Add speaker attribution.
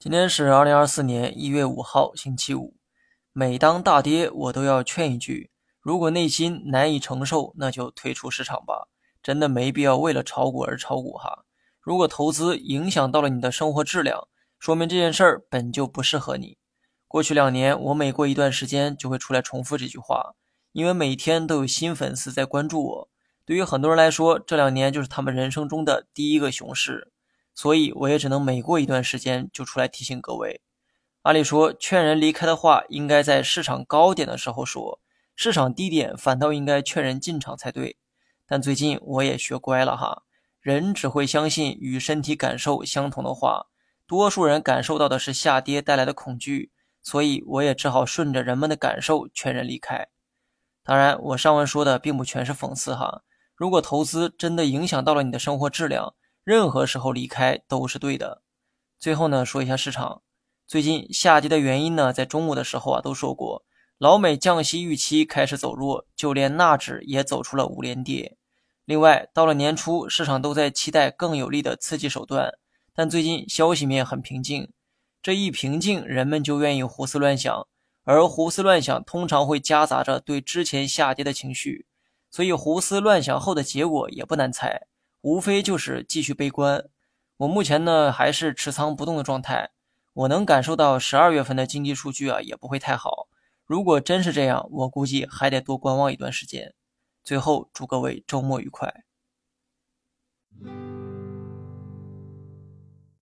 Speaker 1: 今天是二零二四年一月五号，星期五。每当大跌，我都要劝一句：如果内心难以承受，那就退出市场吧。真的没必要为了炒股而炒股哈。如果投资影响到了你的生活质量，说明这件事儿本就不适合你。过去两年，我每过一段时间就会出来重复这句话，因为每天都有新粉丝在关注我。对于很多人来说，这两年就是他们人生中的第一个熊市。所以我也只能每过一段时间就出来提醒各位。按理说，劝人离开的话应该在市场高点的时候说，市场低点反倒应该劝人进场才对。但最近我也学乖了哈，人只会相信与身体感受相同的话。多数人感受到的是下跌带来的恐惧，所以我也只好顺着人们的感受劝人离开。当然，我上文说的并不全是讽刺哈。如果投资真的影响到了你的生活质量，任何时候离开都是对的。最后呢，说一下市场最近下跌的原因呢，在中午的时候啊都说过，老美降息预期开始走弱，就连纳指也走出了五连跌。另外，到了年初，市场都在期待更有力的刺激手段，但最近消息面很平静。这一平静，人们就愿意胡思乱想，而胡思乱想通常会夹杂着对之前下跌的情绪，所以胡思乱想后的结果也不难猜。无非就是继续悲观。我目前呢还是持仓不动的状态我能感受到十二月份的经济数据啊也不会太好。如果真是这样我估计还得多观望一段时间。最后祝各位周末愉快。